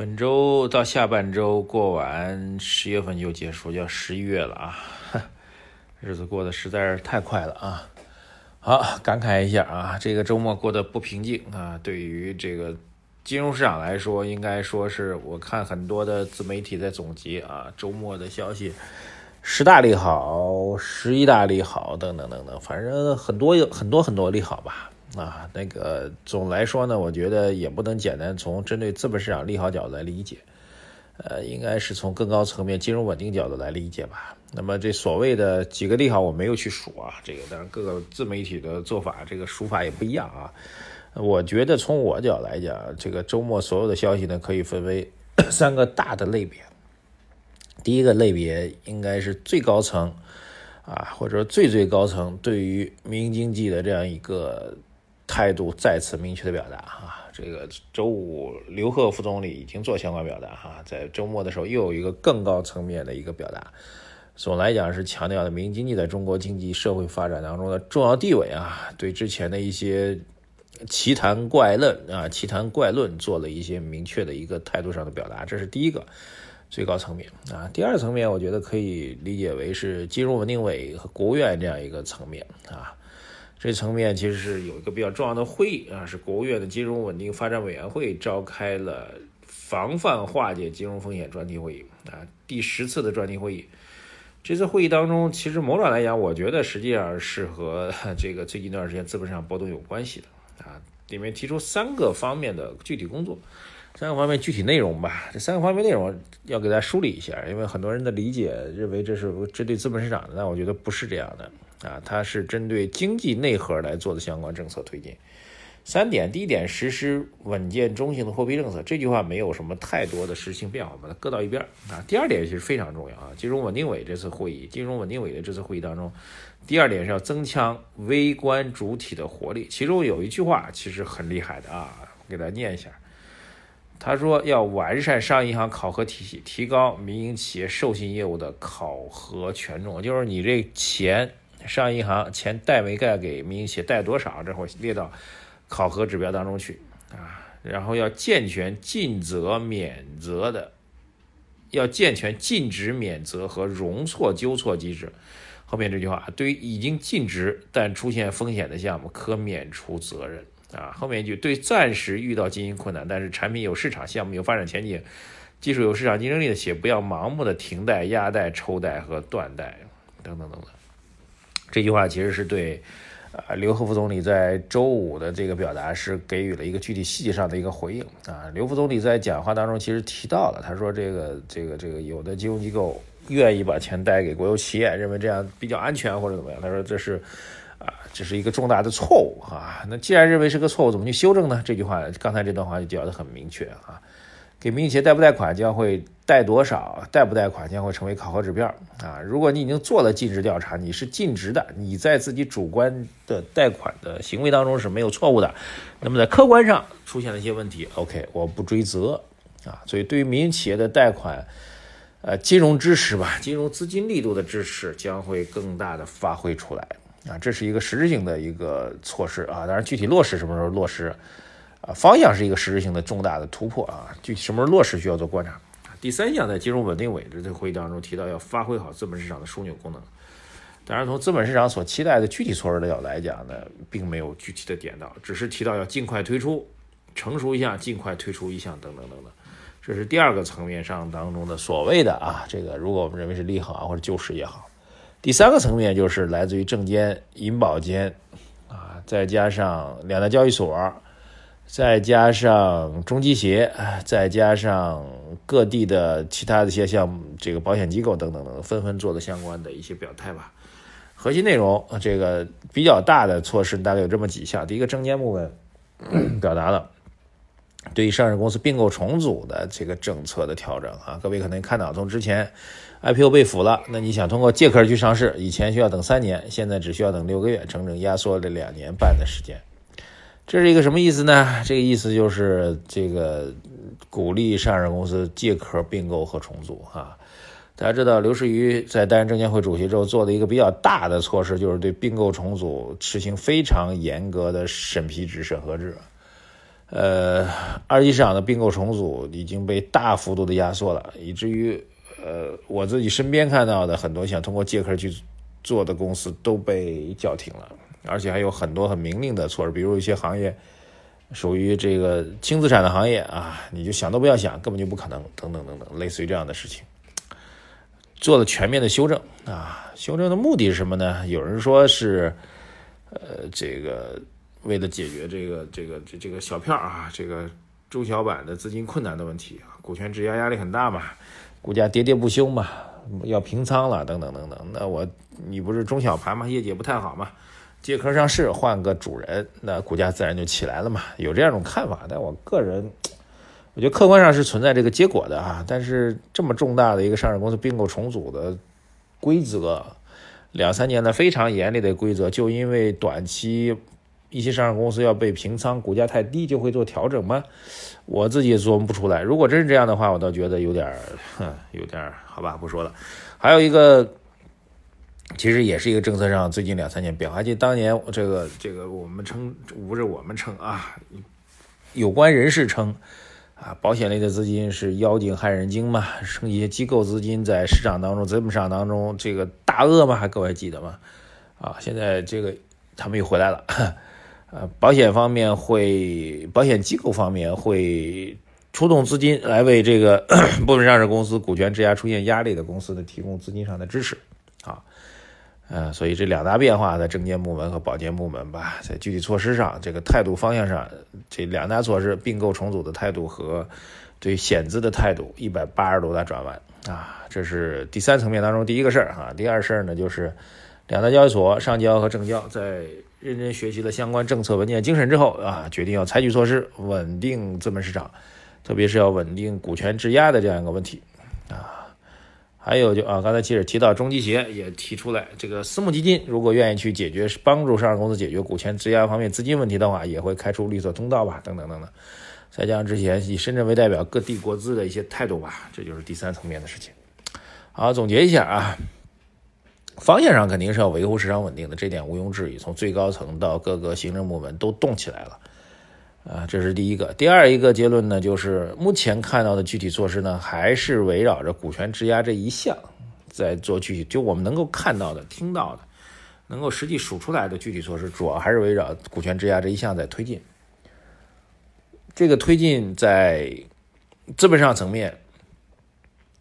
本周到下半周过完，十月份就结束，要十一月了啊！日子过得实在是太快了啊！好，感慨一下啊，这个周末过得不平静啊。对于这个金融市场来说，应该说是我看很多的自媒体在总结啊，周末的消息。十大利好，十一大利好，等等等等，反正很多有很多很多利好吧。啊，那个总来说呢，我觉得也不能简单从针对资本市场利好角度来理解，呃，应该是从更高层面金融稳定角度来理解吧。那么这所谓的几个利好，我没有去数啊，这个当然各个自媒体的做法，这个数法也不一样啊。我觉得从我角来讲，这个周末所有的消息呢，可以分为 三个大的类别。第一个类别应该是最高层，啊，或者说最最高层对于民营经济的这样一个态度再次明确的表达啊。这个周五刘鹤副总理已经做相关表达哈，在周末的时候又有一个更高层面的一个表达，总来讲是强调了民营经济在中国经济社会发展当中的重要地位啊，对之前的一些奇谈怪论啊、奇谈怪论做了一些明确的一个态度上的表达，这是第一个。最高层面啊，第二层面，我觉得可以理解为是金融稳定委和国务院这样一个层面啊。这层面其实是有一个比较重要的会议啊，是国务院的金融稳定发展委员会召开了防范化解金融风险专题会议啊，第十次的专题会议。这次会议当中，其实某种来讲，我觉得实际上是和 这个最近一段时间资本市场波动有关系的啊，里面提出三个方面的具体工作。三个方面具体内容吧，这三个方面内容要给大家梳理一下，因为很多人的理解认为这是针对资本市场的，但我觉得不是这样的啊，它是针对经济内核来做的相关政策推进。三点，第一点，实施稳健中性的货币政策，这句话没有什么太多的实性变化，把它搁到一边啊。第二点其实非常重要啊，金融稳定委这次会议，金融稳定委的这次会议当中，第二点是要增强微观主体的活力，其中有一句话其实很厉害的啊，给大家念一下。他说要完善商业银行考核体系，提高民营企业授信业务的考核权重。就是你这钱，商业银行钱贷没贷给民营企业，贷多少，这会列到考核指标当中去啊。然后要健全尽责免责的，要健全尽职免责和容错纠错机制。后面这句话，对于已经尽职但出现风险的项目，可免除责任。啊，后面一句对暂时遇到经营困难，但是产品有市场、项目有发展前景、技术有市场竞争力的企业，不要盲目的停贷、压贷、抽贷和断贷等等等等。这句话其实是对啊刘鹤副总理在周五的这个表达是给予了一个具体细节上的一个回应啊。刘副总理在讲话当中其实提到了，他说这个这个这个有的金融机构愿意把钱贷给国有企业，认为这样比较安全或者怎么样。他说这是。啊，这是一个重大的错误啊！那既然认为是个错误，怎么去修正呢？这句话，刚才这段话就讲得很明确啊。给民营企业贷不贷款，将会贷多少，贷不贷款将会成为考核指标啊。如果你已经做了尽职调查，你是尽职的，你在自己主观的贷款的行为当中是没有错误的，那么在客观上出现了一些问题，OK，我不追责啊。所以对于民营企业的贷款，呃，金融支持吧，金融资金力度的支持将会更大的发挥出来。啊，这是一个实质性的一个措施啊，当然具体落实什么时候落实，方向是一个实质性的重大的突破啊，具体什么时候落实需要做观察。第三项在金融稳定委的这个会议当中提到，要发挥好资本市场的枢纽功能。当然，从资本市场所期待的具体措施的角度来讲呢，并没有具体的点到，只是提到要尽快推出，成熟一项尽快推出一项等等等等。这是第二个层面上当中的所谓的啊，这个如果我们认为是利好啊或者救市也好。第三个层面就是来自于证监、银保监，啊，再加上两大交易所，再加上中基协，再加上各地的其他的一些像这个保险机构等等等，纷纷做了相关的一些表态吧。核心内容，这个比较大的措施大概有这么几项。第一个，证监部门 表达了对于上市公司并购重组的这个政策的调整啊，各位可能看到，从之前 IPO 被俘了，那你想通过借壳去上市，以前需要等三年，现在只需要等六个月，整整压缩了两年半的时间。这是一个什么意思呢？这个意思就是这个鼓励上市公司借壳并购和重组啊。大家知道，刘士余在担任证监会主席之后做的一个比较大的措施，就是对并购重组实行非常严格的审批制、审核制。呃，二级市场的并购重组已经被大幅度的压缩了，以至于呃，我自己身边看到的很多想通过借壳去做的公司都被叫停了，而且还有很多很明令的措施，比如一些行业属于这个轻资产的行业啊，你就想都不要想，根本就不可能，等等等等，类似于这样的事情。做了全面的修正啊，修正的目的是什么呢？有人说是，呃，这个为了解决这个这个这这个小票啊，这个中小板的资金困难的问题，股权质押压力很大嘛，股价跌跌不休嘛，要平仓了等等等等。那我你不是中小盘嘛，业绩也不太好嘛，借壳上市换个主人，那股价自然就起来了嘛，有这样一种看法。但我个人。我觉得客观上是存在这个结果的哈，但是这么重大的一个上市公司并购重组的规则，两三年的非常严厉的规则，就因为短期一些上市公司要被平仓，股价太低就会做调整吗？我自己也琢磨不出来。如果真是这样的话，我倒觉得有点，哼，有点好吧，不说了。还有一个，其实也是一个政策上最近两三年变化。就当年这个这个我们称不是我们称啊，有关人士称。啊，保险类的资金是妖精害人精嘛？剩一些机构资金在市场当中、资本市场当中，这个大鳄嘛，还各位记得吗？啊，现在这个他们又回来了。呃，保险方面会，保险机构方面会出动资金来为这个 部分上市公司股权质押出现压力的公司的提供资金上的支持。啊。呃，所以这两大变化在证监部门和保监部门吧，在具体措施上，这个态度方向上，这两大措施并购重组的态度和对险资的态度，一百八十度大转弯啊！这是第三层面当中第一个事儿哈。第二事儿呢，就是两大交易所上交和证交在认真学习了相关政策文件精神之后啊，决定要采取措施稳定资本市场，特别是要稳定股权质押的这样一个问题啊。还有就啊，刚才记者提到中基协也提出来，这个私募基金如果愿意去解决帮助上市公司解决股权质押方面资金问题的话，也会开出绿色通道吧，等等等等。再加上之前以深圳为代表各地国资的一些态度吧，这就是第三层面的事情。好，总结一下啊，方向上肯定是要维护市场稳定的，这点毋庸置疑。从最高层到各个行政部门都动起来了。啊，这是第一个。第二一个结论呢，就是目前看到的具体措施呢，还是围绕着股权质押这一项在做具体。就我们能够看到的、听到的，能够实际数出来的具体措施，主要还是围绕股权质押这一项在推进。这个推进在资本上层面，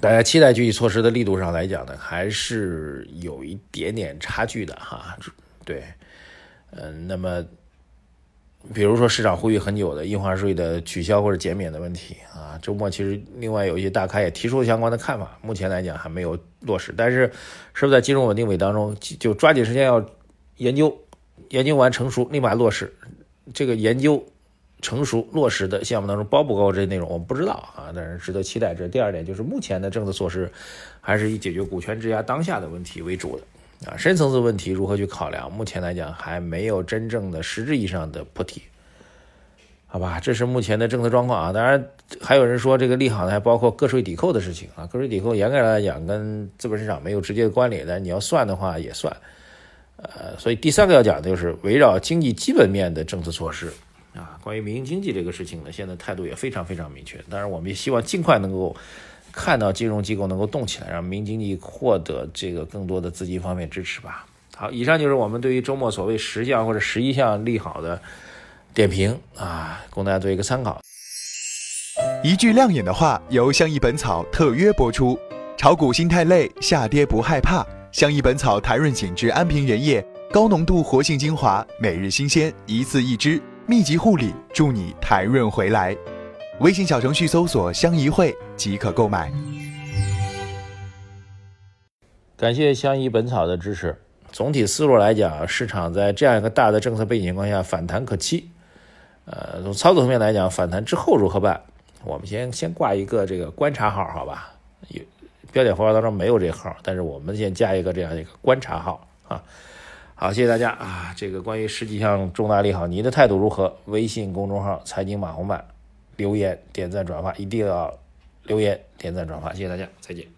大家期待具体措施的力度上来讲呢，还是有一点点差距的哈。对，嗯，那么。比如说市场呼吁很久的印花税的取消或者减免的问题啊，周末其实另外有一些大咖也提出了相关的看法，目前来讲还没有落实，但是是不是在金融稳定委当中就抓紧时间要研究，研究完成熟立马落实？这个研究成熟落实的项目当中包不包括这些内容，我们不知道啊，但是值得期待。这第二点，就是目前的政策措施还是以解决股权质押当下的问题为主的。啊，深层次问题如何去考量？目前来讲还没有真正的实质意义上的破题，好吧？这是目前的政策状况啊。当然，还有人说这个利好呢，还包括个税抵扣的事情啊。个税抵扣严格来讲跟资本市场没有直接的关联，但你要算的话也算。呃，所以第三个要讲的就是围绕经济基本面的政策措施啊。关于民营经济这个事情呢，现在态度也非常非常明确。当然，我们也希望尽快能够。看到金融机构能够动起来，让民营经济获得这个更多的资金方面支持吧。好，以上就是我们对于周末所谓十项或者十一项利好的点评啊，供大家做一个参考。一句亮眼的话，由相宜本草特约播出。炒股心太累，下跌不害怕。相宜本草台润紧致安瓶原液，高浓度活性精华，每日新鲜，一次一支，密集护理，助你台润回来。微信小程序搜索“相宜会”即可购买。感谢相宜本草的支持。总体思路来讲，市场在这样一个大的政策背景情况下反弹可期。呃，从操作层面来讲，反弹之后如何办？我们先先挂一个这个观察号，好吧？有标点符号当中没有这号，但是我们先加一个这样一个观察号啊。好，谢谢大家啊！这个关于十几项重大利好，你的态度如何？微信公众号“财经马红漫”留言、点赞、转发，一定要留言、点赞、转发，谢谢大家，再见。